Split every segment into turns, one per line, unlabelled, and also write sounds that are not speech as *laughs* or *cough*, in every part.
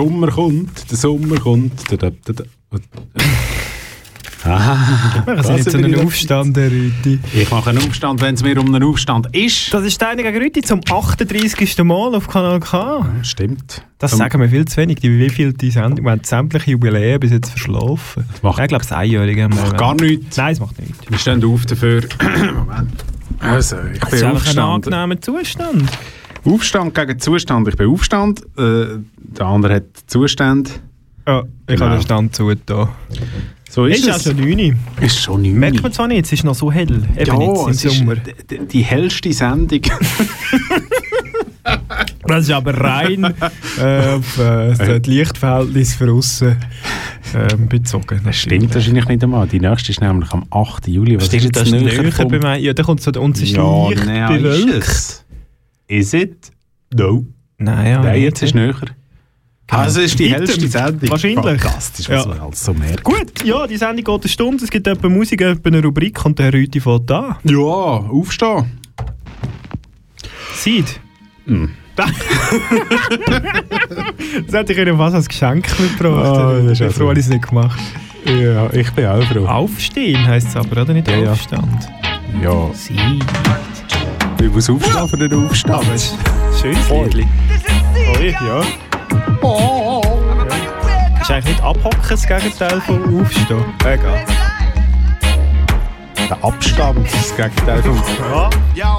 Sommer kommt, der Sommer kommt. Da, da, da, da. Ah,
Wir sind jetzt
bin
einen
ich
Aufstand, Herr Rüti.
Ich mache einen Aufstand, wenn es mir um einen Aufstand ist.
Das ist Steine gegen Rüti zum 38. Mal auf Kanal K.
Stimmt.
Das
Zum-
sagen wir viel zu wenig. Die, wie viel die Sendung, wir haben sämtliche Jubiläen bis jetzt verschlafen.
macht-
ich glaube, das Einjährige haben wir.
Macht gar nichts.
Nein, es macht nichts.
Wir stehen auf dafür. *coughs* Moment. Also, ich
Es ist
bin
einfach ein angenehmer Zustand.
Aufstand gegen Zustand. Ich bin Aufstand. Äh, der andere hat Zustand.
Ja, ich
Genau.
habe den Stand zu da.
So ist,
Ist
es.
schon 9 Uhr.
ist schon neun.
Merkt man zwar nicht, es ist noch so hell. Eben
ja,
jetzt im
ist
Sommer.
die hellste Sendung. *laughs*
Das ist aber rein äh, auf äh, das Lichtverhältnis für aussen ähm, bezogen. Das
Stimmt wahrscheinlich nicht einmal. Die nächste ist nämlich am 8. Juli. Was
Stimmt, das ist
näher
bei mir. Ja, da kommt so, und es ist
ja,
leicht
nein, ist
bewölkt.
Es. Is it? No.
Nein, ja,
Nein,
nicht.
jetzt ist näher. Also, es ist die
Item.
hellste Sendung.
Wahrscheinlich.
Fantastisch, was
Ja.
man alles so merkt.
Gut, ja, die Sendung geht eine Stunde, es gibt etwa Musik, etwa eine Rubrik und der Herr Rüti fährt da.
Ja, aufstehen.
Seid.
Hm.
das hätte ich Ihnen was als Geschenk mitgebracht.
Ah, das ist
ich bin
also-
froh, dass ich es nicht gemacht
Ja, ich bin auch froh.
Aufstehen heisst es aber, oder? Nicht
Ja, ja.
Aufstand.
Ja,
Seid.
Ich muss aufstehen für den Aufstand.
Schönes Liedli. Oi, ja. Ist eigentlich nicht abhocken das Gegenteil von Aufstehen? Egal.
Der Abstand ist das Gegenteil vom...
Ja.
Ja,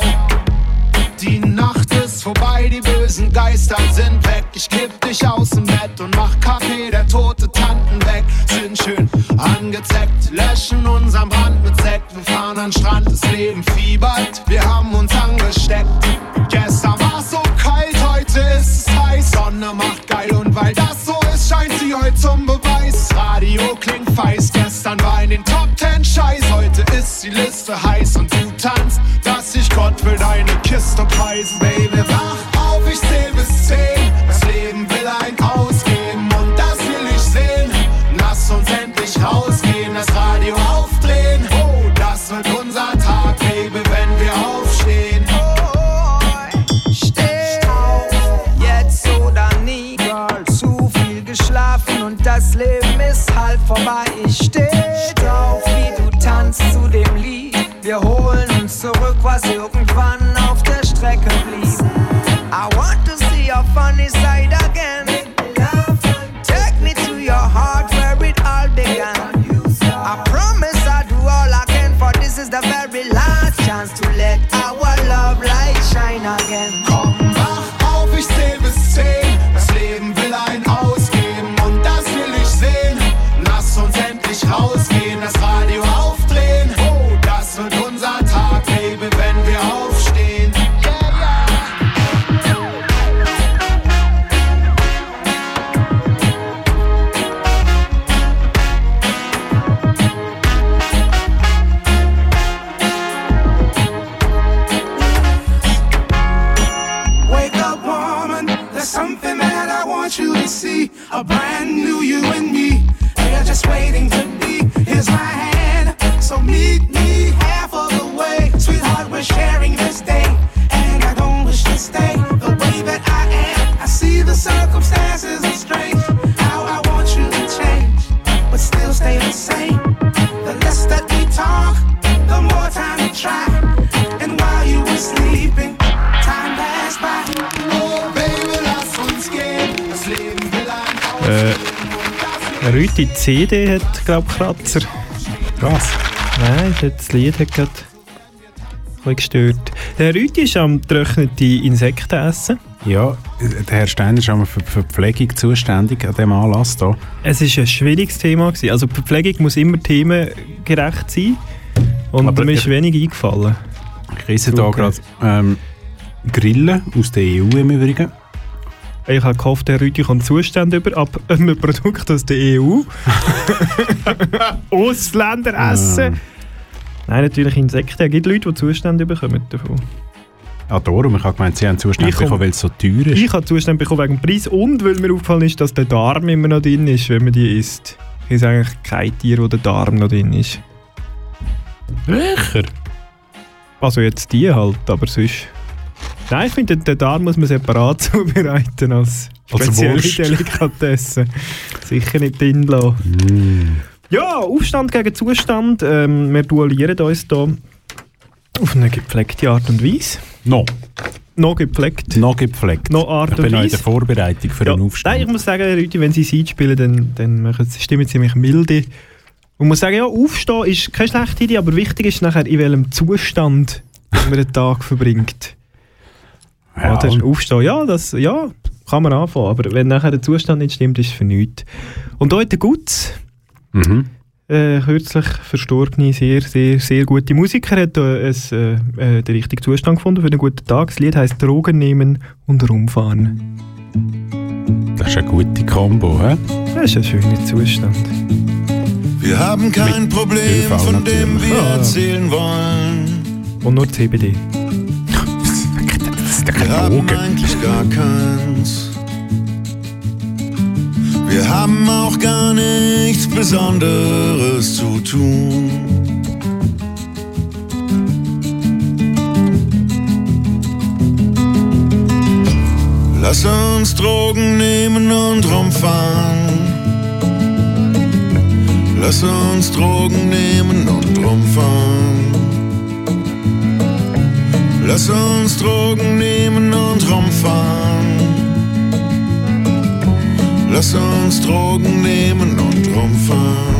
die Nacht ist vorbei, die bösen Geister sind weg. Ich kipp dich aus dem Bett und mach Kaffee, der tote Tanten weg. Sind schön angezeckt, löschen unseren Brand mit Sekt. Wir fahren an Strand, das Leben fiebert, wir haben uns angesteckt. Gestern war's so kalt, heute ist es heiß. Sonne macht geil und weil das so ist, scheint sie heute zum Beweis. Radio klingt feist, gestern war in den Top Ten Scheiß. Heute ist die Liste heiß und du tanzt, dass ich Gott will deine Kiste preisen. Baby,
vorbei. Ich steh drauf, wie du tanzt zu dem Lied. Wir holen uns zurück, was irgendwann
CD hat, glaube ich, Kratzer.
Was?
Nein, das Lied hat gerade bisschen gestört. Der Rüti ist am getrocknete Insekten essen.
Ja, der Herr Steiner ist einmal für die Verpflegung zuständig an diesem Anlass hier.
Es war ein schwieriges Thema. Gewesen. Also die Verpflegung muss immer themengerecht sein. Und
Aber
mir ist wenig eingefallen.
Ich esse hier gerade ähm, Grillen aus der EU im Übrigen.
Ich habe gehofft, der Rüti kommt Zustände über ab einem Produkt aus der EU. *laughs* Ausländer essen. Nein, natürlich Insekten. Es gibt Leute, die Zustände bekommen davon.
Ah, darum. Ich habe gemeint, Sie haben
komm-
bekommen, weil es so teuer ist.
Ich habe Zustände bekommen wegen dem Preis und weil mir aufgefallen ist, dass der Darm immer noch drin ist, wenn man die isst. Es ist eigentlich kein Tier, wo der Darm noch drin ist.
Welcher?
Also jetzt die halt, aber sonst... Nein, ich finde, den Darm muss man separat *laughs* zubereiten als
Als
spezielle
Wurst.
Delikatesse. Sicher nicht drin lassen. Ja, Aufstand gegen Zustand. Ähm, wir duellieren uns hier auf eine gepflegte Art und Weise.
No.
Noch gepflegt.
Noch gepflegt.
Noch Art
ich bin
und
noch in der. Vorbereitung für
Ja,
den Aufstand.
Nein, ich muss sagen, Leute, wenn sie Seed spielen, dann, dann stimmen sie ziemlich milde. Und muss sagen, ja, aufstehen ist keine schlechte Idee, aber wichtig ist nachher, in welchem Zustand man den Tag verbringt.
Ja,
Oder aufstehen, ja, das ja, kann man anfangen. Aber wenn nachher der Zustand nicht stimmt, ist es für nichts. Und heute Gutz,
mhm.
äh, kürzlich verstorbene, sehr, sehr, sehr gute Musiker, hat da es, äh, äh, den richtigen Zustand gefunden für einen guten Tag. Das Lied heisst Drogen nehmen und rumfahren.
Das ist eine gute Kombo, hä?
Das ist ein schöner Zustand.
Wir haben kein
Mit
Problem,
ÖV
von dem
natürlich.
wir
Ah.
erzählen wollen.
Und nur CBD.
Ist doch
Wir haben eigentlich gar keins. Wir haben auch gar nichts Besonderes zu tun. Lass uns Drogen nehmen und rumfahren. Lass uns Drogen nehmen und rumfahren. Lass uns Drogen nehmen und rumfahren. Lass uns Drogen nehmen und rumfahren.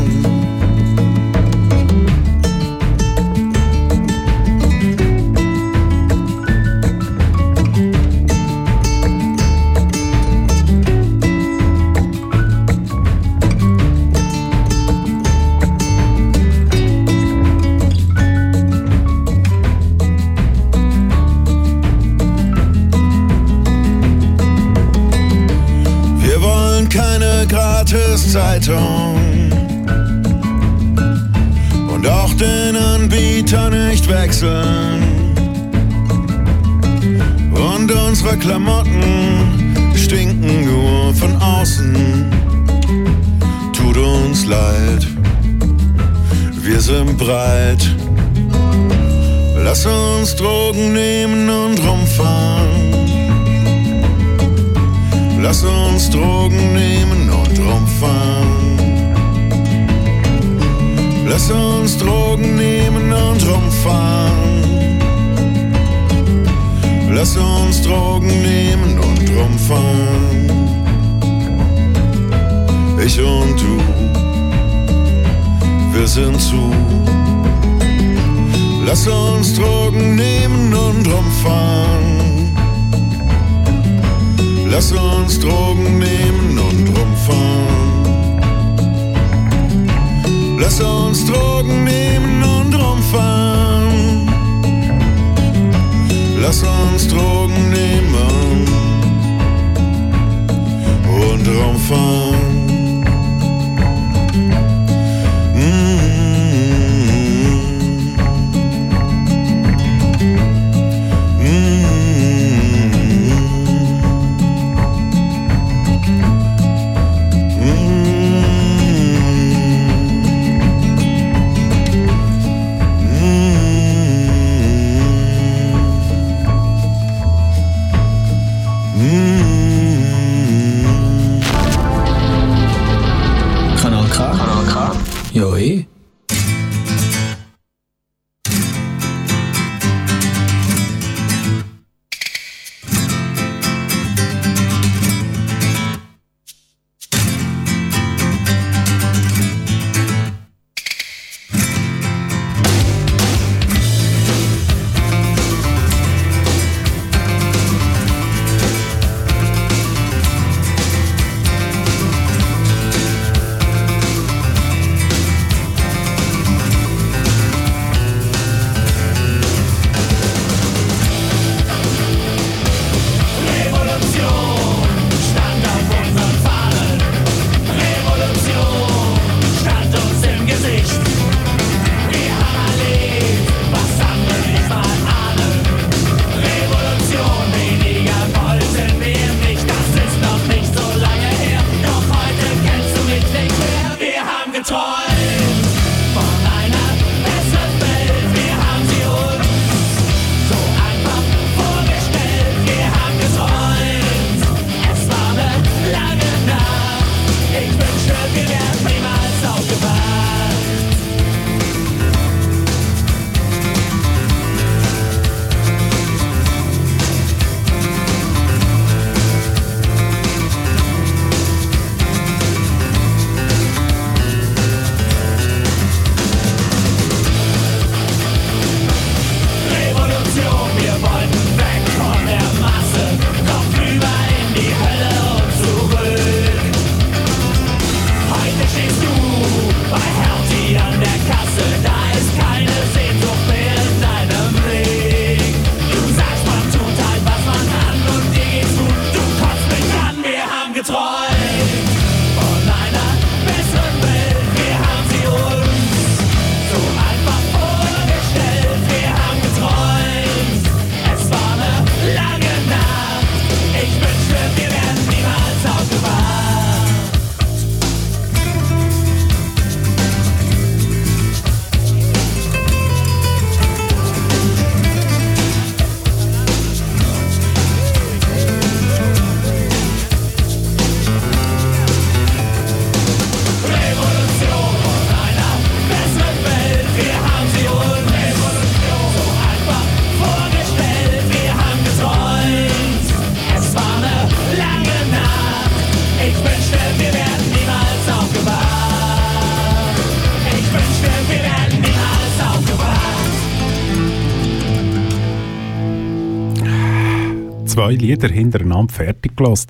Zwei Lieder hintereinander fertig gelassen.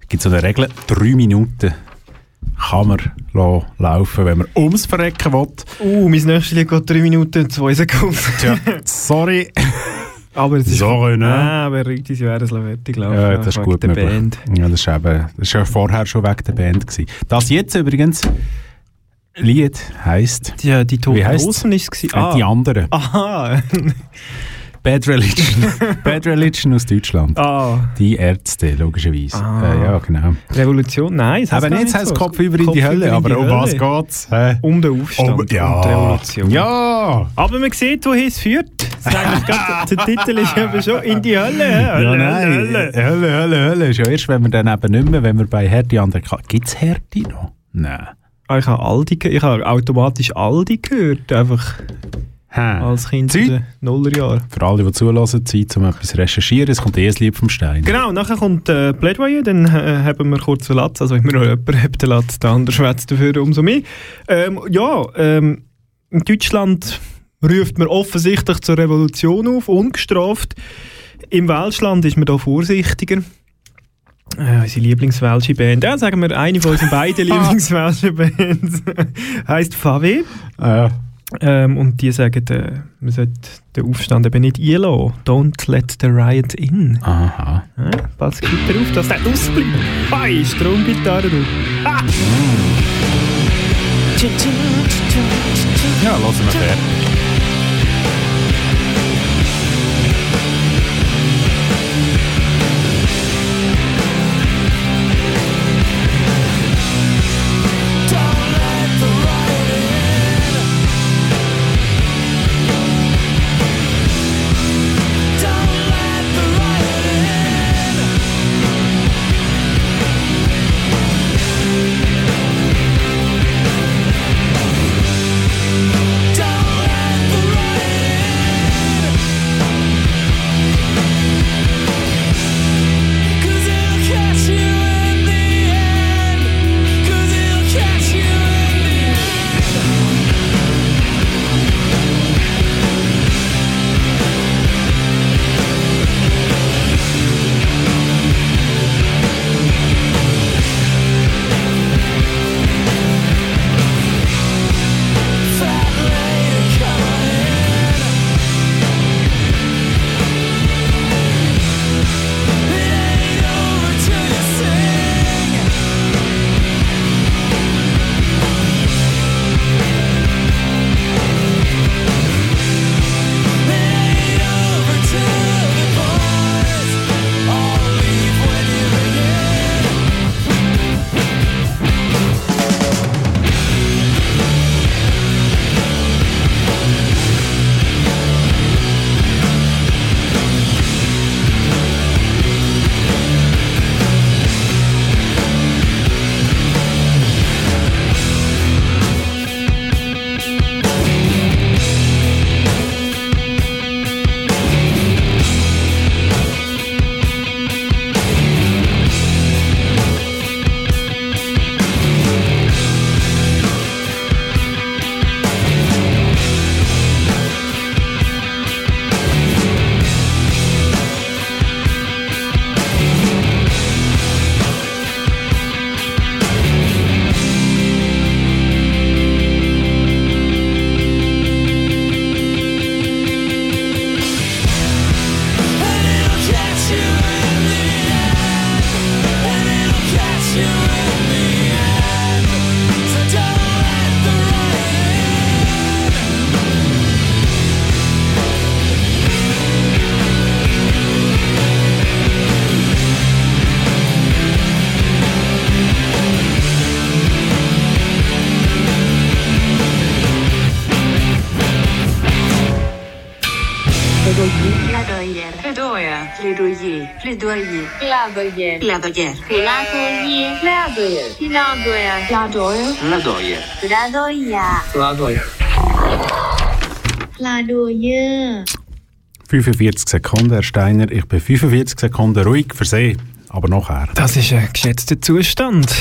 Es gibt so eine Regel, drei Minuten kann man laufen, wenn man ums Verrecken will.
Uh, mein nächstes Lied geht 3 Minuten und 2 Sekunden.
Tja, sorry.
aber es ist...
Sorry, ne?
Ah, aber richtig, sie werden es fertig laufen.
Ja, das ist gut
der
möglich.
Band.
Ja, das ist eben, das ist ja vorher schon wegen der Band gewesen. Das jetzt übrigens Lied heisst
Ja, die Toten? Hosen ist es. gewesen.
äh, die anderen.
Aha. *laughs*
Bad Religion. *laughs* Bad Religion aus Deutschland.
ah.
Die Ärzte, logischerweise.
Ah.
Äh, ja, genau.
Revolution? Nein, es
Aber
gar
jetzt heißt es
so.
Kopf über in die
Kopf
Hölle.
über in die
Aber um was
Hölle.
geht's? Hä?
Um den Aufstand
Um- ja.
und die Revolution.
Ja!
Aber man sieht, wohin es führt. Der *laughs* Titel ist eben schon in die Hölle. Hölle,
Ja, nein.
Hölle, Hölle.
Hölle, Hölle, Hölle. Ja erst, wenn wir dann eben nicht mehr, wenn wir bei Hertie an der Gibt es Hertie noch? Nein.
Ah, Ich habe Aldi, ich habe automatisch Aldi gehört, einfach? Als Kind
Zeit?
in den Nullerjahren.
Für alle, die zulassen, Zeit, um etwas zu recherchieren. Es kommt eh ein Lied vom Stein.
Genau, nachher kommt äh, Plädoyer, dann äh, haben wir kurz einen Latz, also wenn wir noch jemanden haben, den Latz, der andere schwätzt dafür umso mehr. Ähm, ja, ähm, in Deutschland ruft man offensichtlich zur Revolution auf, ungestraft. Im Welschland ist man da vorsichtiger. Äh, unsere Lieblingswelsche Band, ja, sagen wir, eine von unseren beiden *laughs* Lieblingswelschen Bands *laughs* heisst Fave.
Äh,
Ähm, und die sagen, äh, man sollte den Aufstand eben nicht einlassen. Don't let the riot in.
aha.
Ja, pass gibt er auf, dass der ausbleibt. Hi, Stromgitarre, du. Ah!
Ja, lassen wir fertig.
Plädoyer. Plädoyer. Plädoyer. Plädoyer. Plädoyer. Plädoyer. Plädoyer. Plädoyer.
45 Sekunden, Herr Steiner. Ich bin 45 Sekunden ruhig versehen, aber nachher.
Das ist ein geschätzter Zustand.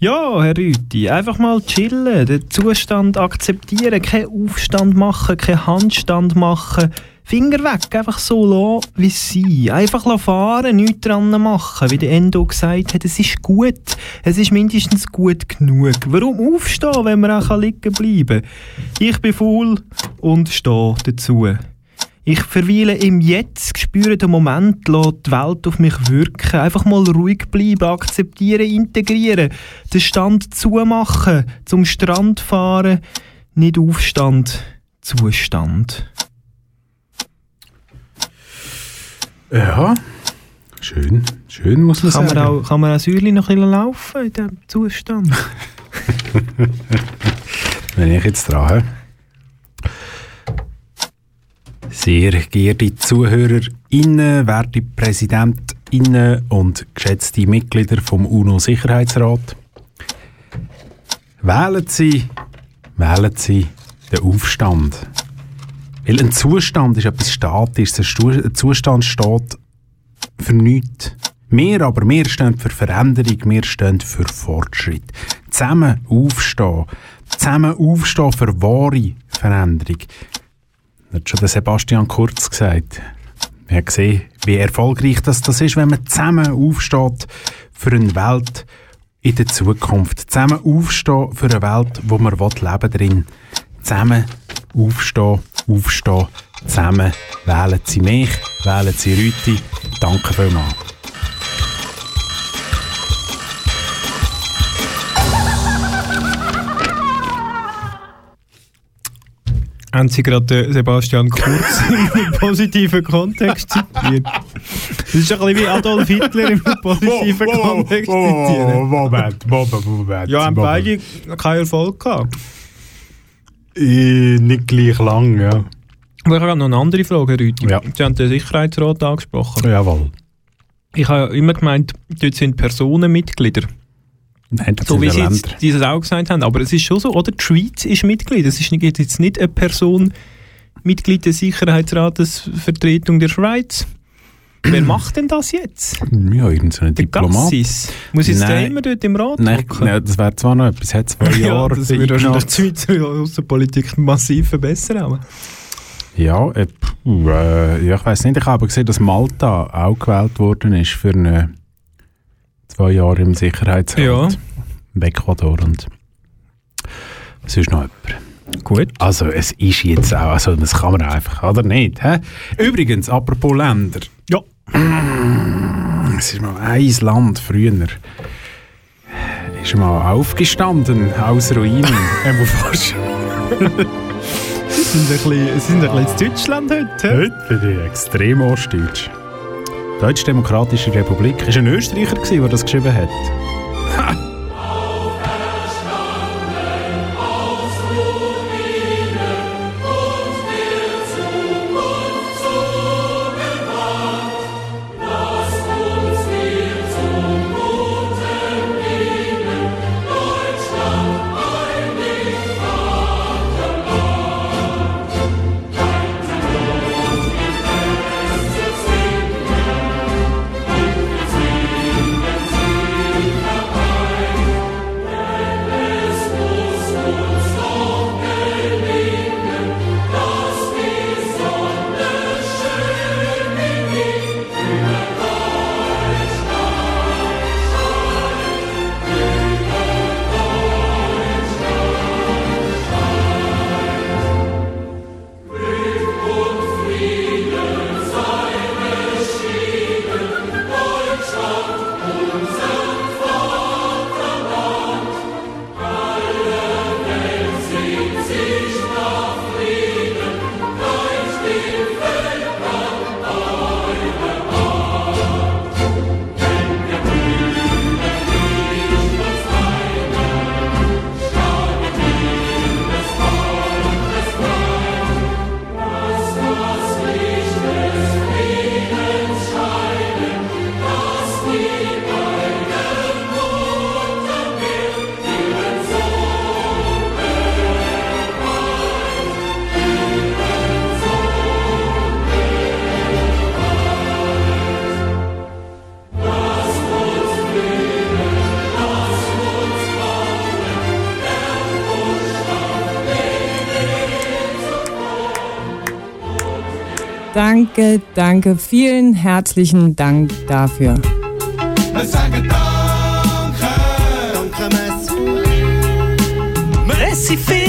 Ja, Herr Rüti, einfach mal chillen, den Zustand akzeptieren, keinen Aufstand machen, keinen Handstand machen. Finger weg, einfach so lassen, wie es sei. Einfach fahren, nichts dran machen. Wie der Endo gesagt hat, es ist gut. Es ist mindestens gut genug. Warum aufstehen, wenn man auch liegen bleiben kann? Ich bin faul und stehe dazu. Ich verweile im Jetzt, spüre den Moment, lasse die Welt auf mich wirken. Einfach mal ruhig bleiben, akzeptieren, integrieren. Den Stand zumachen, zum Strand fahren. Nicht Aufstand, Zustand.
Ja, schön. Schön, muss man
Kann man,
sagen.
auch, kann man auch Säule noch ein bisschen laufen in diesem Zustand? *laughs*
Wenn ich jetzt dran habe. Sehr geehrte ZuhörerInnen, werte PräsidentInnen und geschätzte Mitglieder vom UNO-Sicherheitsrat, wählen Sie, wählen Sie den Aufstand. Weil ein Zustand ist etwas Statisches. Ein Zustand steht für nichts. Wir aber, wir stehen für Veränderung, wir stehen für Fortschritt. Zusammen aufstehen. Zusammen aufstehen für wahre Veränderung. Das hat schon der Sebastian Kurz gesagt. Wir haben gesehen, wie erfolgreich das, das ist, wenn man zusammen aufsteht für eine Welt in der Zukunft. Zusammen aufstehen für eine Welt, wo man leben drin. Zusammen aufstehen, aufstehen, zusammen wählen Sie mich, wählen Sie Rüti. Danke vielmals.
Haben Sie gerade Sebastian Kurz im positiven Kontext zitiert? Das ist ein bisschen wie Adolf Hitler im positiven Kontext zitieren.
Moment, Moment, Moment.
Ja, haben beide keinen Erfolg gehabt.
Äh, nicht gleich lang, ja.
Aber ich habe noch eine andere Frage, Rüthi.
Ja.
Sie haben den Sicherheitsrat angesprochen.
Jawohl.
Ich habe immer gemeint, dort sind Personenmitglieder.
Nein, das
So wie Sie jetzt dieses auch gesagt haben. Aber es ist schon so, oder? Die Schweiz ist Mitglied. Es ist nicht, jetzt nicht eine Person Mitglied des Sicherheitsrates Vertretung der Schweiz. Wer macht denn das jetzt?
Ja, irgendein Diplomat.
Gassis. Muss jetzt
Nein.
immer dort im Rat
Nein,
hocken?
nein, das wäre zwar noch etwas, hat zwei *laughs*
ja,
Jahre
das würde wahrscheinlich die Schweizer Außenpolitik massiv verbessern. Aber.
Ja, äh, äh, ja, ich weiß nicht. Ich habe gesehen, dass Malta auch gewählt worden ist für eine zwei Jahre im Sicherheitsrat.
Ja.
Ecuador und sonst noch jemand.
Gut.
Also es ist jetzt auch, also das kann man einfach, oder nicht? Hä? Übrigens, apropos Länder. Es ist mal ein Land früher. Ist mal aufgestanden aus Ruinen. *laughs* Muss fast
sind ein bisschen, sind ein bisschen in Deutschland heute.
Heute bin ich extrem ostdeutsch. Deutsch-Demokratische Republik. Ist ein Österreicher, der das geschrieben hat. *laughs*
danke, danke. Vielen herzlichen Dank dafür.
Wir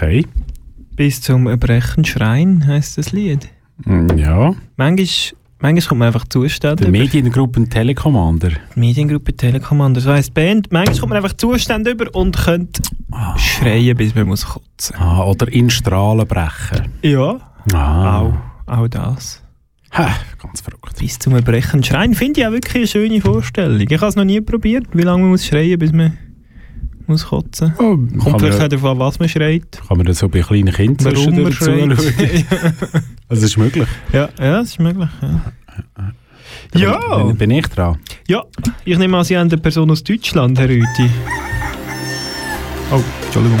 Okay.
Bis zum Erbrechen schreien heisst das Lied.
Mm, Ja.
Manchmal, manchmal kommt man einfach Zustände.
Der
über.
Mediengruppen Telekommander.
Mediengruppe Telekommander, so heisst die Band. Manchmal kommt man einfach Zustände über und könnte schreien, bis man muss kotzen.
Ah, oder in Strahlen brechen.
Ja,
Ah.
auch, auch das.
Ha, ganz verrückt.
Bis zum Erbrechen schreien finde ich auch wirklich eine schöne Vorstellung. Ich habe es noch nie probiert, wie lange man muss schreien, bis man muss kotzen.
Oh,
Kommt vielleicht auch davon, was man schreit.
kann man das so bei kleinen Kindern zuschauen? *laughs* Also, das ist möglich.
ja, ja, das ist möglich. Ja. Ja,
Bin, bin ich dran?
ja, ich nehme an, Sie haben eine Person aus Deutschland, Herr Rüti. Oh, Entschuldigung.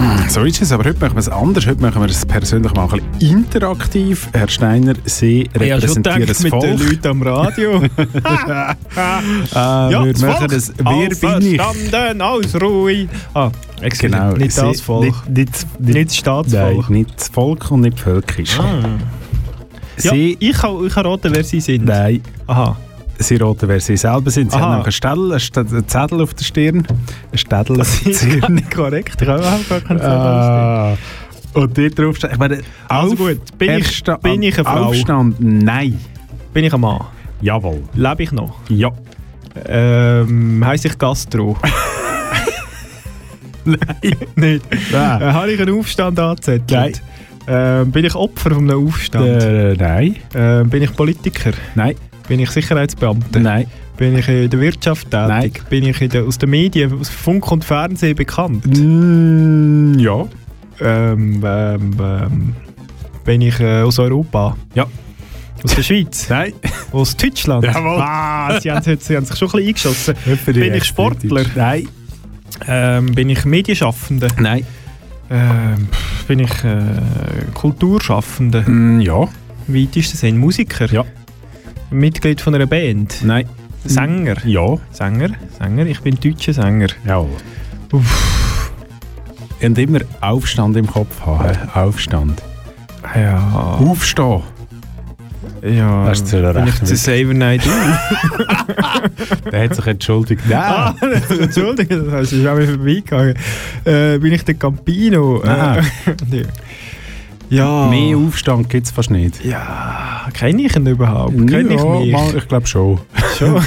So ist es, aber heute machen wir es anders. Heute machen wir es persönlich mal ein bisschen interaktiv. Herr Steiner, Sie repräsentieren das
mit
Volk.
den Leuten am Radio.
Ah, *laughs*
ja,
wir
das
machen
Volk,
das Wer bin ich?
Auferstanden aus Ruhe. Ah, excuse,
Genau,
nicht
Sie-
das Volk.
Nicht, nicht,
Nicht das Staatsvolk.
Nein, nicht das Volk und nicht völkisch.
Ah. Ja,
Sie,
ich kann, ich kann raten, wer sie sind.
nein,
Aha.
Sie raten, wer Sie selber sind. Sie
Aha.
haben nämlich einen Städel, einen Städel- einen Zettel auf der Stirn. Ein Städel auf der Stirn.
nicht korrekt. Ich habe gar keinen Zettel.
Ah. Und dort drauf steht, ich meine,
Also
auf-
gut, bin ich- bin ich eine Frau?
Aufstand, nein.
Bin ich ein Mann?
Jawohl.
Lebe ich noch?
Ja.
Ähm, heisse ich Gastro? *laughs*
Nein.
nicht.
Nein.
Äh, habe ich einen Aufstand angezettelt?
Nein.
Ähm, bin ich Opfer von einem Aufstand?
Äh, nein.
Ähm, bin ich Politiker?
Nein.
Bin ich Sicherheitsbeamter?
Nein.
Bin ich in der Wirtschaft tätig?
Nein.
Bin ich in der, aus den Medien, aus Funk und Fernsehen bekannt?
Mm, ja.
Ähm, ähm, ähm, bin ich äh, aus Europa?
Ja.
Aus der Schweiz? *laughs*
Nein.
Aus Deutschland?
Jawohl.
Ah, sie haben, sie haben sich schon ein bisschen eingeschossen. Bin ich Sportler?
Nein.
Ähm, bin ich Medienschaffender?
Nein.
Ähm, bin ich äh, Kulturschaffender?
Mm, ja.
Im weitesten Sinn Musiker?
Ja.
Mitglied von einer Band?
Nein.
Sänger?
Ja.
Sänger? Sänger? Ich bin deutscher Sänger.
Jawohl. Und immer Aufstand im Kopf haben. Aufstand.
Ja.
Aufstehen.
Ja.
Das ist zu
bin ich der Saver Night *laughs*
Der hat sich entschuldigt.
Ah, *laughs*
Nein.
Entschuldigung, das ist an mir vorbeigegangen. Äh, bin ich der Campino? *laughs*
Nein.
Ja.
Mehr Aufstand gibt es fast nicht.
Ja, kenne ich ihn überhaupt? Kenne ich
ja,
mich?
mal, ich glaube schon.
Schon.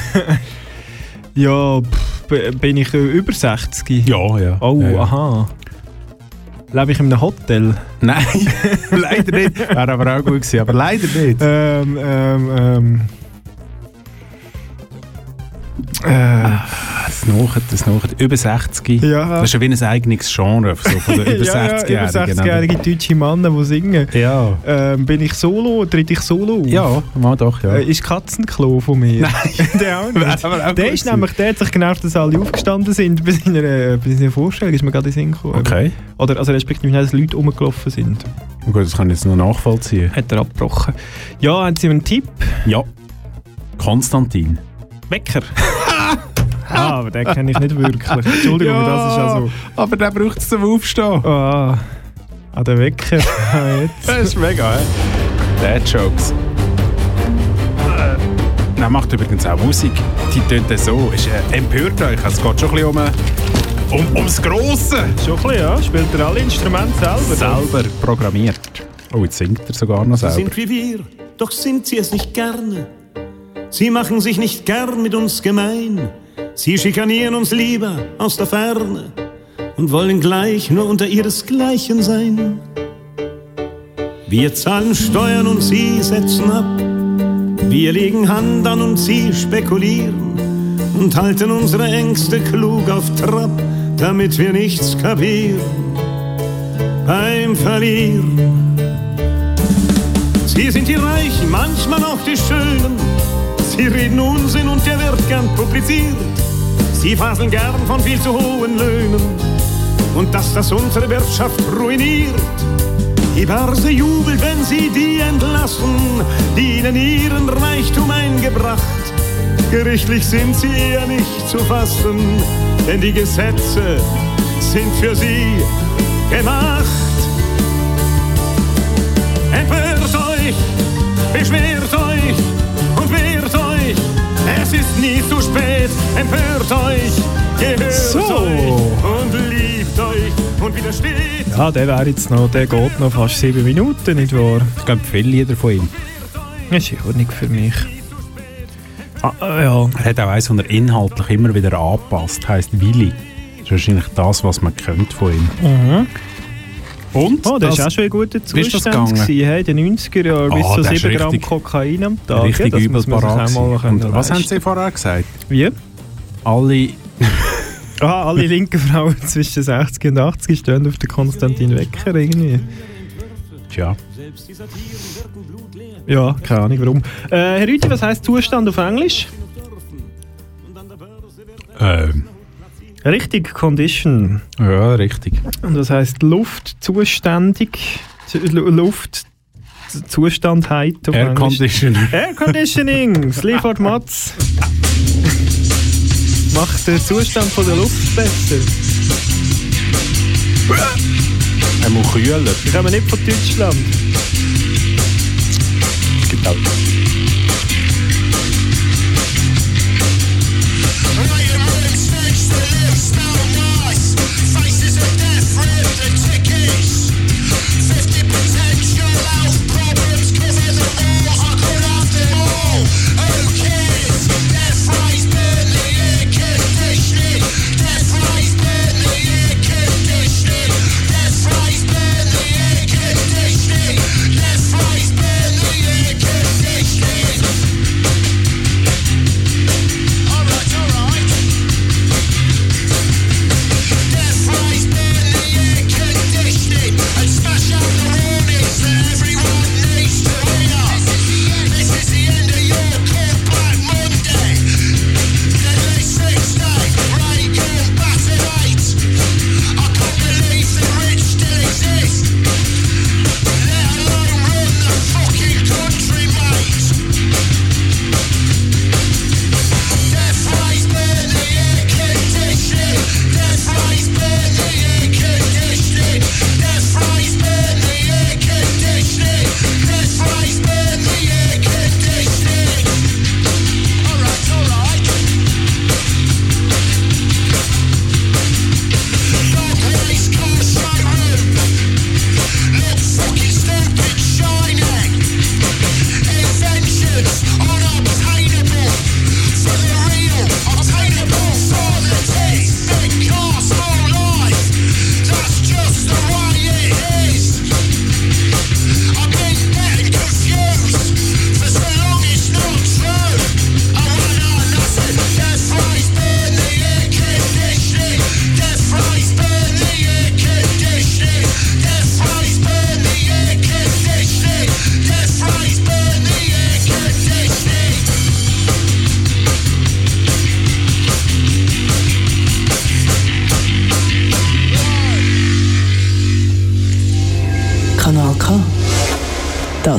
*laughs* ja, pff, bin ich über 60?
Ja, ja.
Oh,
ja, ja.
aha. Lebe ich in einem Hotel? *laughs*
Nein, leider nicht. Wäre aber auch gut gewesen, aber leider nicht.
Ähm, ähm, ähm. Äh,
Das Nachher, das Nachher, über 60.
Ja.
Das ist ja wie ein eigenes Genre so von den *laughs* über
ja, ja,
60-Jährigen.
über 60-jährige deutsche Männer, die singen.
Ja.
Ähm, bin ich solo? Tritt ich solo auf?
Ja, mal doch, ja.
Äh, ist Katzenklo von mir? Nein. *laughs* der auch nicht. *laughs*
Aber auch
der ist nämlich, der hat sich genervt, dass alle aufgestanden sind bei seiner, äh, bei seiner Vorstellung, ist mir gerade in den Sinn gekommen.
Okay.
Oder also respektive dass Leute rumgelaufen sind.
Gut, das kann ich jetzt noch nachvollziehen.
Hat er abgebrochen. Ja, haben Sie einen Tipp?
Ja. Konstantin.
Wecker. Ah, aber den kenne ich nicht wirklich. *laughs* Entschuldigung, aber das ist also...
aber der braucht es zum Aufstehen.
Ah, ah *laughs* der Wecker. Jetzt.
Das ist mega, hä? Dad Jokes. Äh, Er macht übrigens auch Musik. Die tönt dann so. Ist, äh, empört euch. Es geht schon ein bisschen um, äh, um, ums Grosse.
Schon ein bisschen, ja. Spielt er alle Instrumente selber?
Selber programmiert. Oh, jetzt singt er sogar noch selber.
sind wie wir, doch sind sie es nicht gerne. Sie machen sich nicht gern mit uns gemein. Sie schikanieren uns lieber aus der Ferne und wollen gleich nur unter ihresgleichen sein. Wir zahlen Steuern und sie setzen ab. Wir legen Hand an und sie spekulieren und halten unsere Ängste klug auf Trab, damit wir nichts kapieren beim Verlieren. Sie sind die Reichen, manchmal auch die Schönen. Sie reden Unsinn und der wird gern publiziert. Sie faseln gern von viel zu hohen Löhnen und dass das unsere Wirtschaft ruiniert. Die Börse jubelt, wenn sie die entlassen, die ihnen ihren Reichtum eingebracht. Gerichtlich sind sie eher nicht zu fassen, denn die Gesetze sind für sie gemacht. Empört euch, beschwert euch. Es ist nie zu spät. Empört euch, gehört
So.
euch und liebt euch und widersteht.
Ja, der wäre jetzt noch, der geht noch fast sieben Minuten, nicht wahr?
Ich glaube, viele Lieder von ihm.
Das ist ja auch nicht für mich. Ah, äh, ja.
Er hat auch eins, das er inhaltlich immer wieder anpasst. Heißt Willi. Das ist wahrscheinlich das, was man kennt von ihm.
Mhm.
Und?
Oh, das war auch schon ein guter Zustand. gewesen, hey, in den 90er Jahren bis
Ah,
zu
der ist
7 Gramm Kokain am Tag.
Richtig
ja, das
übel parat. was haben. Sie vorher gesagt?
Wie?
Alle.
Ah, alle linken Frauen *laughs* zwischen 60 und 80 stehen auf den Konstantin Wecker irgendwie.
Tja.
Ja, keine Ahnung warum. Äh, Herr Rüthi, was heisst Zustand auf Englisch?
Ähm.
Richtig, Condition.
Ja, richtig.
Und das heisst Luft zuständig, Zu- Lu- Luft Zustandheit.
Air. Conditioning.
Air Conditioning, *laughs* das liefert Mats. Macht den Zustand von der Luft besser.
Er muss kühler.
Wir kommen nicht von Deutschland.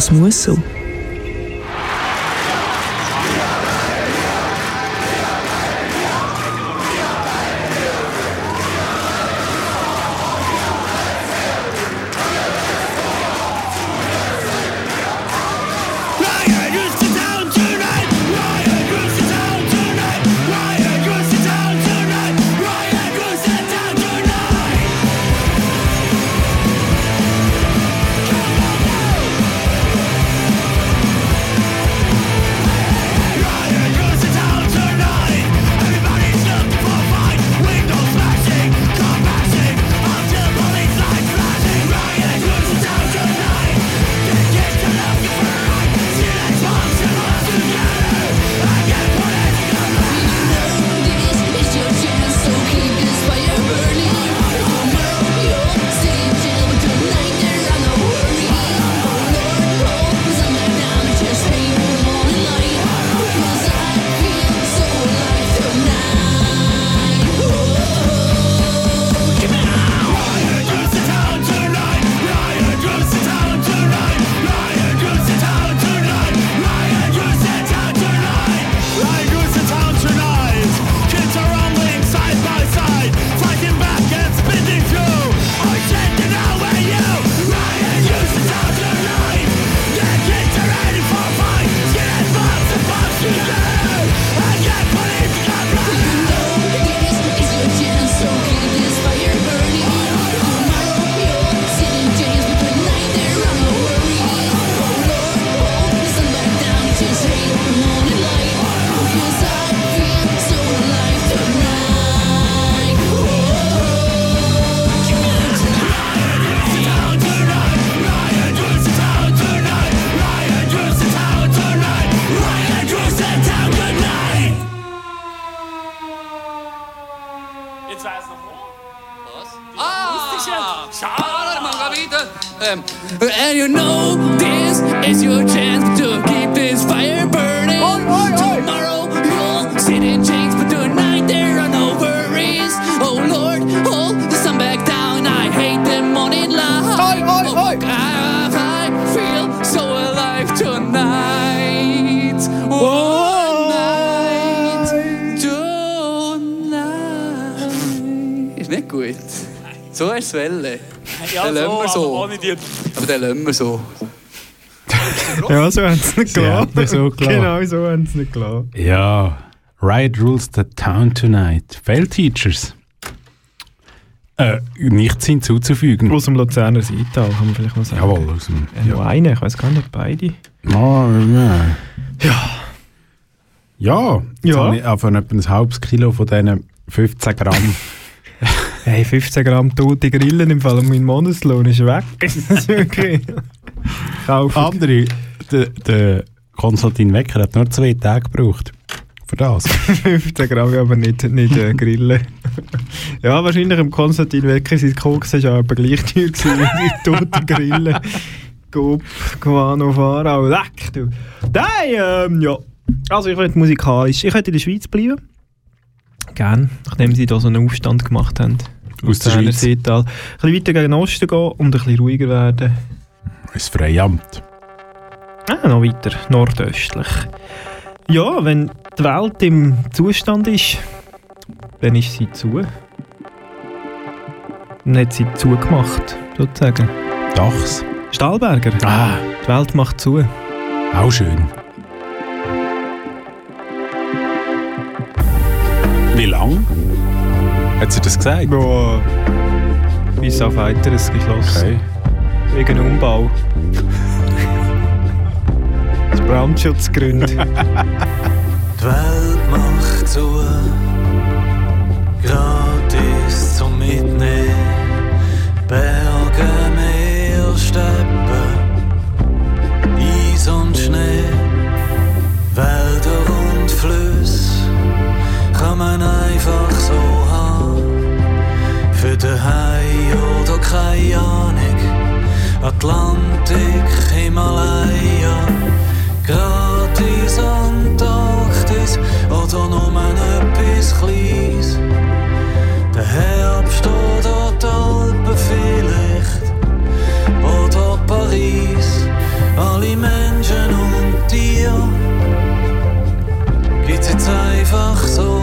Das muss
Aber
dann lassen wir so.
Ja, so haben sie es nicht gelassen.
so.
Genau, so haben sie es nicht gelassen.
Ja, Riot Rules the Town Tonight. Feldteachers. Äh, nichts hinzuzufügen.
Aus dem Luzerner Seital, kann man vielleicht mal sagen.
Jawohl, aus dem...
Äh, Nur einen, ich weiß gar nicht, beide.
Ja.
Ja.
Ja, jetzt
Ja.
habe ich einfach etwa ein halbes Kilo von diesen 15 Gramm.
Hey, 15 Gramm tote Grillen im Fall und mein Monatslohn ist weg. *laughs* Kaufen.
Andere, der, der Konstantin Wecker hat nur zwei Tage gebraucht. Für das. *laughs*
15 Gramm, aber nicht, nicht äh, Grillen. ja, wahrscheinlich im Konstantin Wecker sein Koks war ja aber gleich teuer gewesen wie die toten Grillen. Gop, Guano, Farau, leck du. Nein, ähm, ja. Also ich könnte musikalisch, ich könnte in der Schweiz bleiben. Gern, nachdem sie da so einen Aufstand gemacht haben.
Aus der Schweiz?
Seetal. Ein bisschen weiter gegen den Osten gehen und ein bisschen ruhiger werden.
Das Freiamt.
Ah, noch weiter, nordöstlich. Ja, wenn die Welt im Zustand ist, dann ist sie zu. Dann hat sie zugemacht, sozusagen.
Dachs.
Stahlberger.
Ah.
Die Welt macht zu.
Auch schön. Wie lang? Hat sie das gesagt?
Ja. Bis auf weiteres geschlossen. Wegen Umbau. Aus Brandschutzgründen. *laughs*
Die Welt macht zu, gratis zum Mitnehmen. Berge, Meer, Steppen, Eis und Schnee, Wälder und Flüsse kann man einfach so. Für den Hai oder keine Ahnung, Atlantik, Himalaya, gratis Antarktis oder nur etwas Kleines. Der Herbst oder die Alpen vielleicht oder Paris, alle Menschen und Tiere gibt's jetzt einfach so.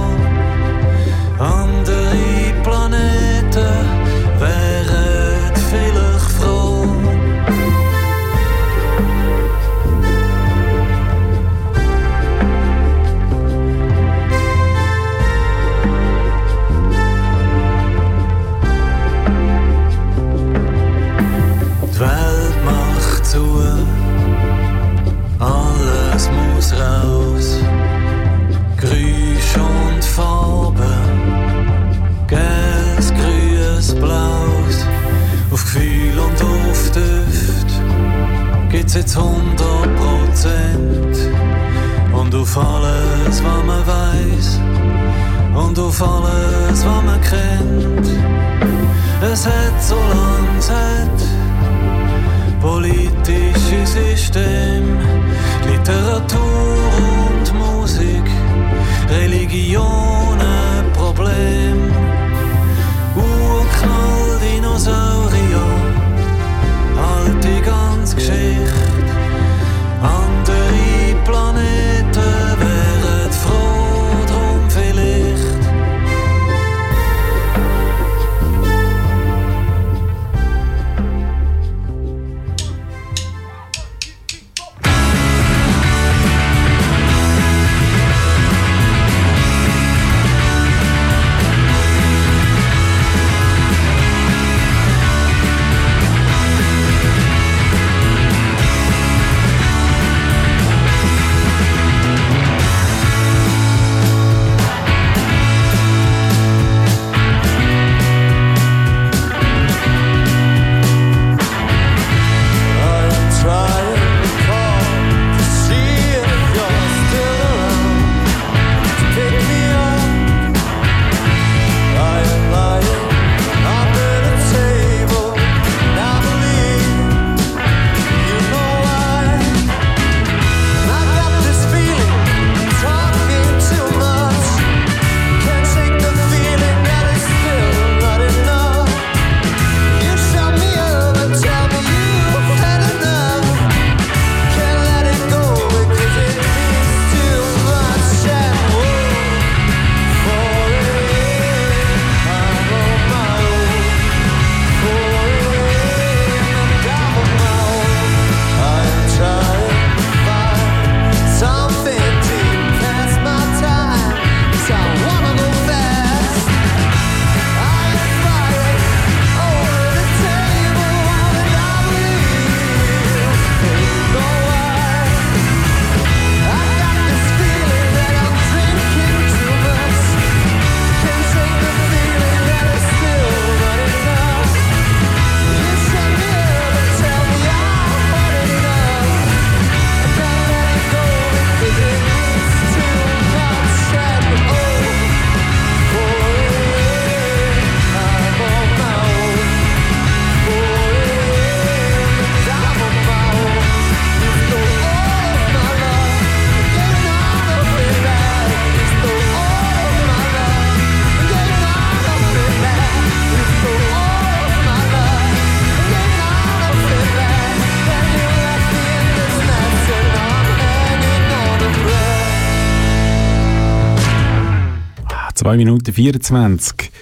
2 Minuten 24.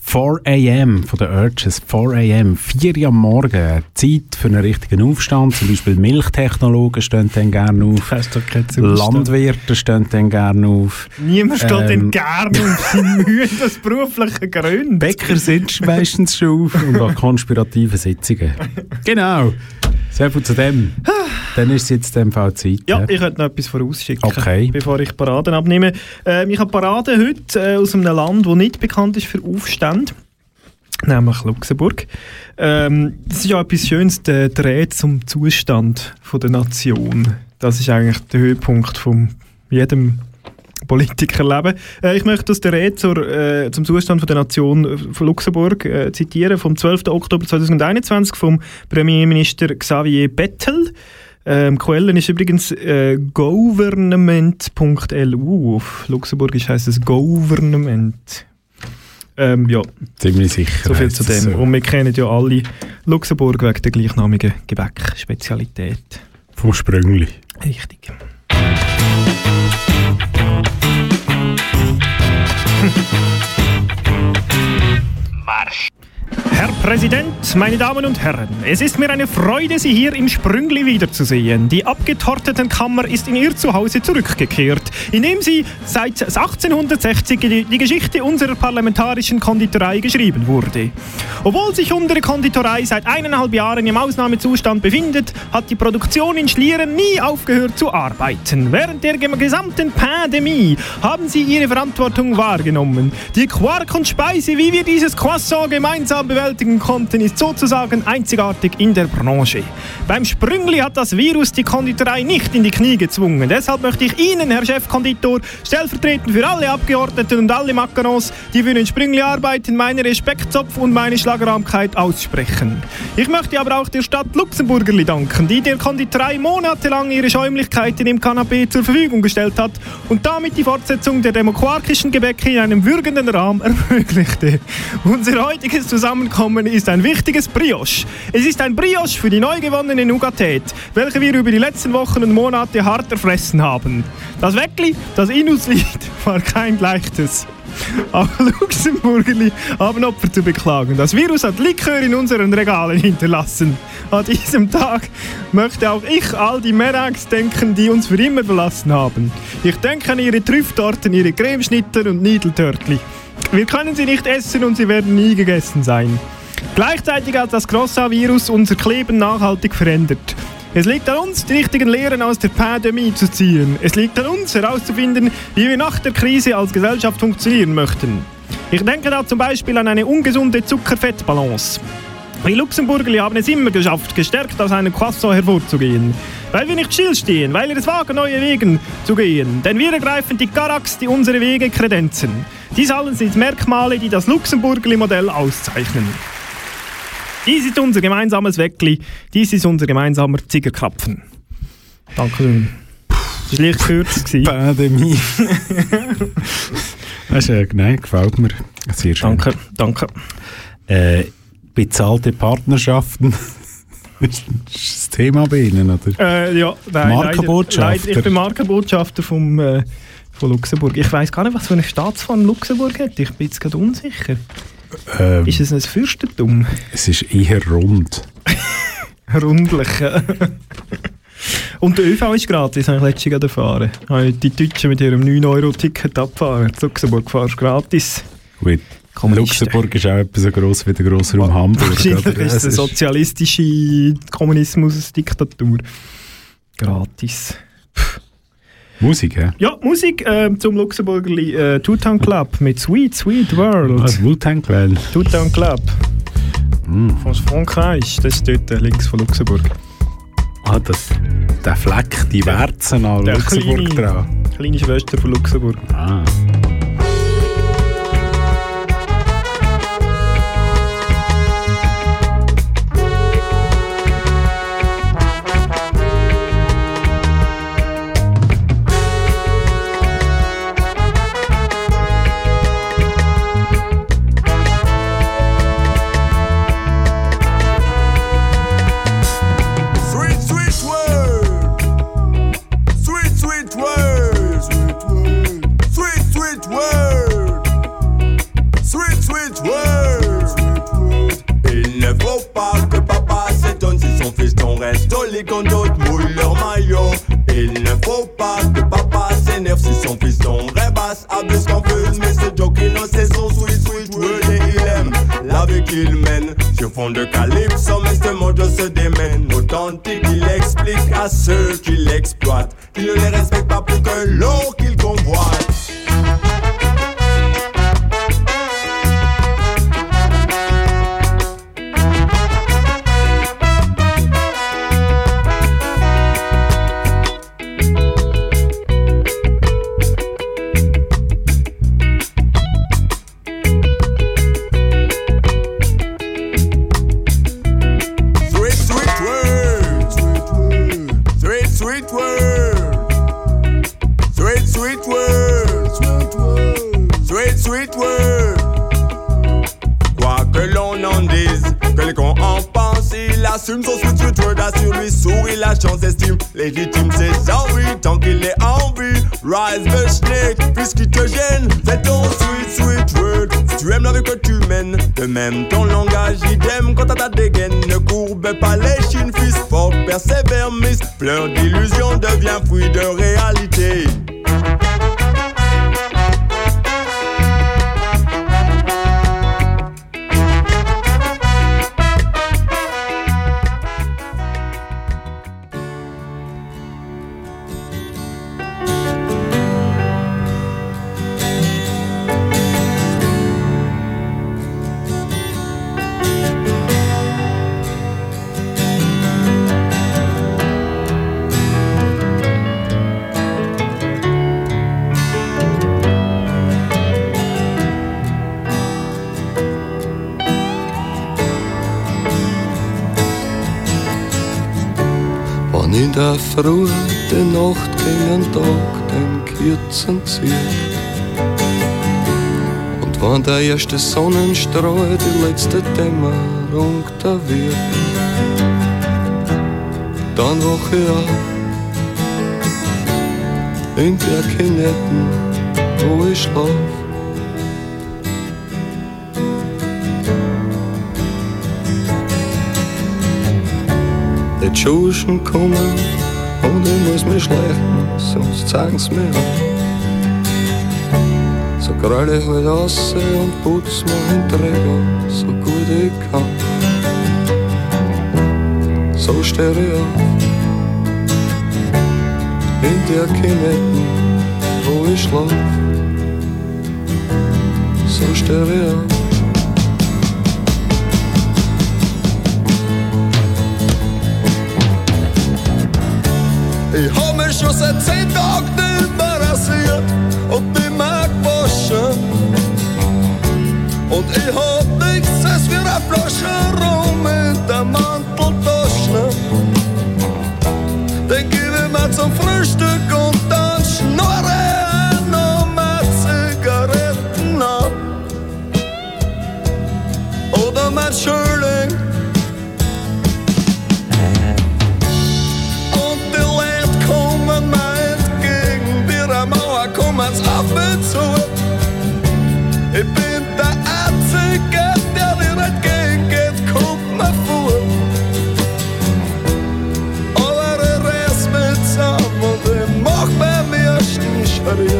4 a.m. von den Urges. 4 a.m. 4 Uhr am Morgen. Zeit für einen richtigen Aufstand. Zum Beispiel Milchtechnologen stehen dann gerne auf. Landwirte stehen dann gerne auf.
Niemand steht
Ähm,
denn gerne auf. *laughs* Sie mühen aus beruflichen Gründen.
Bäcker sind meistens schon auf und an konspirativen Sitzungen. *laughs* Genau. Sehr viel zu dem. Dann ist es jetzt dem Fall Zeit.
Ja,
hä?
ich könnte noch etwas vorausschicken,
Okay.
bevor ich Paraden abnehme. Ähm, ich habe Paraden heute äh, aus einem Land, das nicht bekannt ist für Aufstände, nämlich Luxemburg. Ähm, das ist ja etwas Schönes, der Dreh zum Zustand von der Nation. Das ist eigentlich der Höhepunkt von jedem Politikerleben. Äh, ich möchte aus der Rede zur, äh, zum Zustand von der Nation äh, von Luxemburg äh, zitieren, vom 12. Oktober 2021 vom Premierminister Xavier Bettel. Ähm, Quellen ist übrigens äh, government.lu. Auf Luxemburgisch heißt es Government. Ähm, ja,
Ziemlich sicher.
so viel zu dem.
so.
Und wir kennen ja alle Luxemburg wegen der gleichnamigen Gebäck-Spezialität.
Vom Sprüngli.
Richtig. Marcha. Herr Präsident, meine Damen und Herren, es ist mir eine Freude, Sie hier im Sprüngli wiederzusehen. Die abgetorteten Kammer ist in ihr Zuhause zurückgekehrt, in dem sie seit 1860 die, Geschichte unserer parlamentarischen Konditorei geschrieben wurde. Obwohl sich unsere Konditorei seit eineinhalb Jahren im Ausnahmezustand befindet, hat die Produktion in Schlieren nie aufgehört zu arbeiten. Während der gesamten Pandemie haben sie ihre Verantwortung wahrgenommen. Die Quark und Speise, wie wir dieses Croissant gemeinsam bewältigen konnten, ist sozusagen einzigartig in der Branche. Beim Sprüngli hat das Virus die Konditorei nicht in die Knie gezwungen. Deshalb möchte ich Ihnen, Herr Chefkonditor, stellvertretend für alle Abgeordneten und alle Macarons, die für den Sprüngli arbeiten, meine Respektzopf und meine Schlagerahmkeit aussprechen. Ich möchte aber auch der Stadt Luxemburgerli danken, die der Konditorei monatelang ihre Schäumlichkeiten im Kanapee zur Verfügung gestellt hat und damit die Fortsetzung der demokratischen Gebäcke in einem würgenden Rahmen *laughs* ermöglichte. Unser heutiges Zusammenkommen ist ein wichtiges Brioche. Es ist ein Brioche für die neu gewonnene Nougatät, welche wir über die letzten Wochen und Monate hart erfressen haben. Das Weckli, das in uns liegt, *laughs* war kein leichtes. Auch Luxemburgerli haben Opfer zu beklagen. Das Virus hat Likör in unseren Regalen hinterlassen. An diesem Tag möchte auch ich all die Merags denken, die uns für immer verlassen haben. Ich denke an ihre Trüfftorten, ihre Cremeschnitter und Niedeltörtli. Wir können sie nicht essen und sie werden nie gegessen sein. Gleichzeitig hat das Croissant-Virus unser Kleben nachhaltig verändert. Es liegt an uns, die richtigen Lehren aus der Pandemie zu ziehen. Es liegt an uns, herauszufinden, wie wir nach der Krise als Gesellschaft funktionieren möchten. Ich denke da zum Beispiel an eine ungesunde Zucker-Fett-Balance. Wir Luxemburgerli haben es immer geschafft, gestärkt aus einem Croissant hervorzugehen. Weil wir nicht stillstehen, weil wir es wagen, neue Wege zu gehen. Denn wir ergreifen die Karax, die unsere Wege kredenzen. Dies alles sind Merkmale, die das Luxemburgerli-Modell auszeichnen. Dies ist unser gemeinsames Weckli, dies ist unser gemeinsamer Ziegerkrapfen. Danke schön. Das war leicht gewesen.
Pandemie. das ist, äh, nein, gefällt mir. Sehr schön.
Danke, danke.
Äh, bezahlte Partnerschaften. *laughs* ist das Thema bei Ihnen, oder?
Äh, ja, nein,
Markenbotschafter.
Leider, leider, ich bin Markenbotschafter vom, äh, von Luxemburg. Ich weiß gar nicht, was für eine Staatsform Luxemburg hat. Ich bin jetzt gerade unsicher.
Ähm,
Ist es ein Fürstentum?
es ist eher rund. *laughs*
Rundlich. äh. Und der ÖV ist gratis, habe ich letztens gerade erfahren. Ich Die Deutschen mit ihrem 9-Euro-Ticket abfahren. Luxemburg fahrst du gratis.
Gut. Luxemburg ist auch etwa so gross wie der Grossraum Hamburg.
Wahrscheinlich
oder?
ist es eine sozialistische Kommunismus-Diktatur. Gratis.
Musik, hä?
Ja, Musik äh, zum Luxemburgerli äh, Tutan Club mit Sweet Sweet World.
Was, Wu-Tang Clan?
Tutan Club.
Mm.
Von Frankreich, das ist dort äh, links von Luxemburg.
Ah, das, der Fleck, die Werzen an
Der
Luxemburg
kleine,
dran.
kleine Schwester von Luxemburg.
Ah.
Au lit quand d'autres moulent leur maillot. Il ne faut pas que papa s'énerve si son fiston rêvasse, abuse, confuse. Mais ce jockey, non, c'est son sweet, sweet et il aime la vie qu'il mène. Sur fond de calypso, mais ce mode se démène. Authentique, il explique à ceux qui l'exploitent qu'il ne les respecte pas plus que l'eau qu'il convoite. The snake. Puisqu'il te gêne, c'est ton sweet, sweet word. Si tu aimes la vie que tu mènes, de même ton langage idem quand à ta dégaine. Ne courbe pas les chines, fils fort, persévère, miss. Plein d'illusions devient fruit de
in der Früh die Nacht gegen den Tag den Kürzen zieht. Und wann der erste Sonnenstrahl die letzte Dämmerung da wird, dann wach ich auf in der Kinetten, wo ich schlaf. Die kommen und ich muss mich schleichen, sonst zeigen's mir an. So grall ich halt raus und putz den Träger, so gut ich kann. So steh ich auf, in der Kinetten, wo ich schlaf. So steh ich auf. Ich hab mich schon seit zehn Tagen nicht mehr rasiert und bin mal gewaschen. Und ich hab nichts als wie eine Flasche rum in der Manteltasche. Den gib ich mir zum Frühstück Schritt,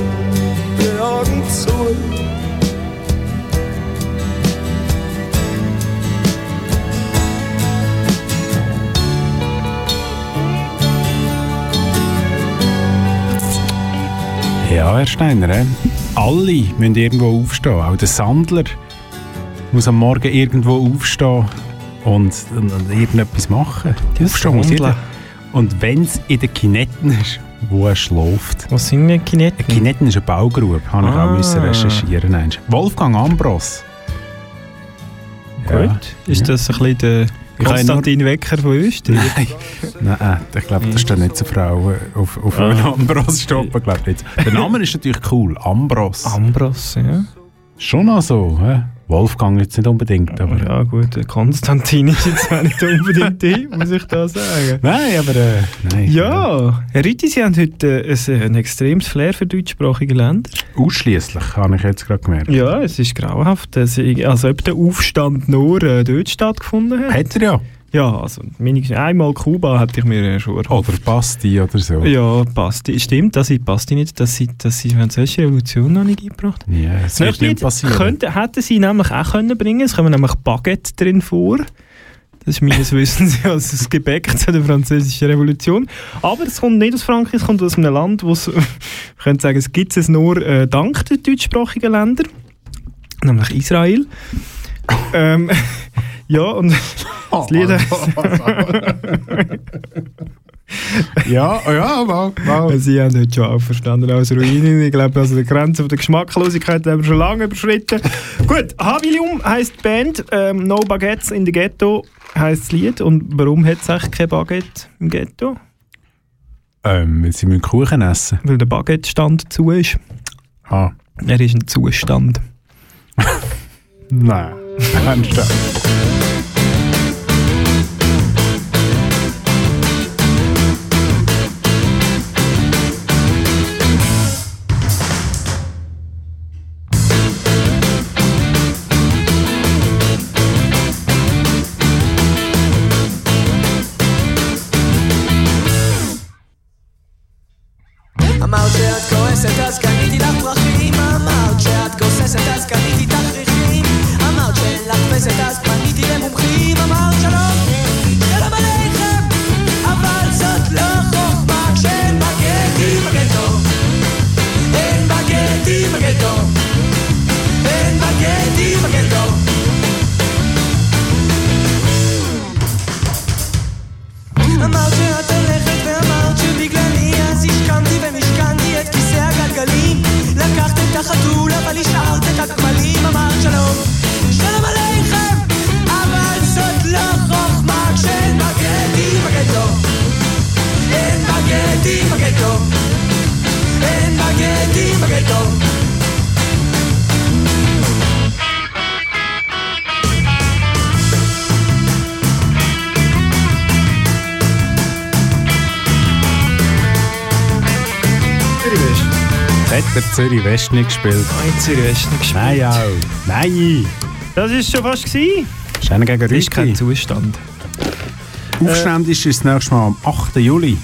die Augen zu.
Ja, Herr Steiner, alle müssen irgendwo aufstehen. Auch der Sandler muss am Morgen irgendwo aufstehen und, und, und irgendetwas machen. Aufstehen muss jeder. Und wenn es in den Kinetten ist, wo er schläft.
Was sind denn Kinetten?
Ein Kinetten ist eine Baugrube, habe ich
Ah.
auch müssen recherchieren. einst. Wolfgang Ambros.
Gut. Ist das ein bisschen der
Ich
Konstantin Wecker von Österreich? *laughs*
Nein, nein, ich glaube, das steht nicht zu Frauen auf, auf
Ah.
einen Ambros stoppen, glaube ich nicht. Der Name ist natürlich cool, Ambros.
Ambros, ja.
Schon noch so, hä? Wolfgang jetzt nicht unbedingt, aber...
Ja gut, Konstantin ist jetzt auch nicht unbedingt die, muss ich da sagen. *laughs*
Nein, aber... Äh, nein.
Ja, Herr Rütti, Sie haben heute äh, ein, ein extremes Flair für deutschsprachige Länder.
Ausschließlich, habe ich jetzt gerade gemerkt.
Ja, es ist grauenhaft. ich- Also ob der Aufstand nur äh, dort stattgefunden hat.
Hat er ja.
Ja, also wenigstens einmal Kuba hätte ich mir äh, schon erhofft.
Oder Basti oder so.
Ja, Basti. Stimmt, das passt nicht, dass sie, dass sie die französische Revolution noch nicht eingebracht haben.
Ja, es wird nicht passieren.
Könnte, hätten sie nämlich auch können bringen Es kommen nämlich Baguette drin vor. Das ist meines *laughs* Wissens ja also das Gebäck zu der französischen Revolution. Aber es kommt nicht aus Frankreich, es kommt aus einem Land, wo es, *laughs* ich könnte sagen, es gibt es nur äh, dank der deutschsprachigen Länder, nämlich Israel. ähm, *laughs* ja, und das Lied *laughs*
Ja, ja, mal, mal.
Sie haben heute schon auch verstanden als Ruinen. Ich glaube, also die Grenze von der Geschmacklosigkeit haben wir schon lange überschritten. Gut, Havilium heisst die Band, ähm, No Baguettes in the Ghetto heisst das Lied. Und warum hat es eigentlich kein Baguette im Ghetto?
Ähm, sie müssen Kuchen essen.
Weil der Baguette-Stand zu ist.
Ah.
Er ist ein Zustand. *laughs*
Nein. *laughs* Anstand. Nicht gespielt?
West nicht gespielt.
Nein, auch. Nein.
Das ist schon fast gewesen.
Ist einer gegen
Das ist kein
Rüti.
Zustand.
Aufständisch ist das nächste Mal am 8. Juli.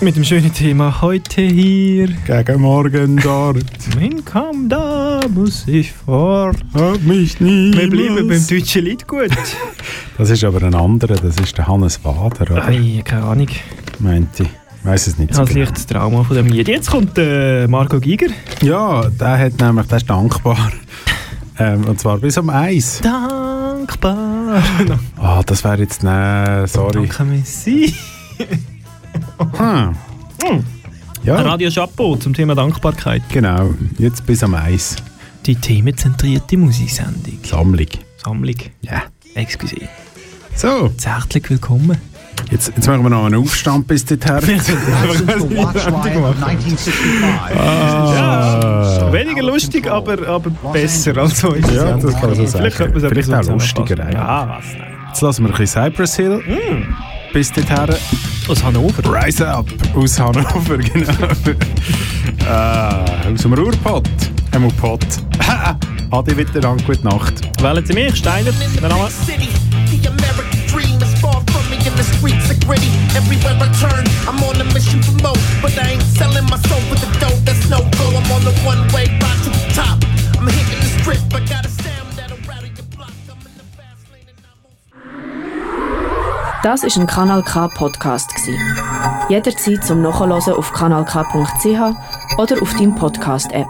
Mit dem schönen Thema heute hier.
Gegen morgen dort. *laughs*
Mein Kamm da muss ich fort.
Hab mich nie.
Wir bleiben beim deutschen Lied gut.
Das ist aber ein anderer, das ist der Hannes Wader, oder?
Ei, keine Ahnung.
Meinte ich. Weiß es nicht
Ich
so
habe
genau.
leichtes Trauma von dem Lied. Jetzt kommt äh, Marco Giger.
Ja, der hat nämlich, der ist dankbar. *laughs* ähm, und zwar bis um eins.
Dankbar. *laughs*
Ah, das wäre jetzt, ne, sorry.
Danke, Messi. *laughs*
Hm. Ja,
Radio Chapeau zum Thema Dankbarkeit.
genau. Jetzt bis um eins.
Die themenzentrierte Musiksendung.
Sammlung.
Sammlung.
Ja.
Excuse.
So,
Herzlich willkommen.
Jetzt, jetzt machen wir noch einen Aufstand bis dorthin. Ah.
Weniger lustig, aber, aber besser als so.
Ja, das kann man so sagen.
Vielleicht könnte man es
Vielleicht
ein bisschen
auch lustiger
zusammenfassen.
eigentlich.
Ja, was?
Jetzt lassen wir ein bisschen Cypress Hill. Bis dorthin.
Aus Hannover.
Rise Up aus Hannover, *laughs* genau. ah, aus dem Ruhrpott. Einmal *laughs* Pott. Adi wieder an, gute Nacht.
Wählen Sie mich, Steiner, der Name.
Streets are gritty. Everywhere I turn, I'm on a mission for more. But I ain't selling my soul for the dough, that's no go. I'm on the one way ride to the top. I'm hitting the strip, I got a sound that'll rattle your block. I'm in the fast lane and I'm
Das ist ein Kanal K Podcast gsi. Jederzeit zum Nachhören auf kanalk.ch oder auf deinem Podcast App.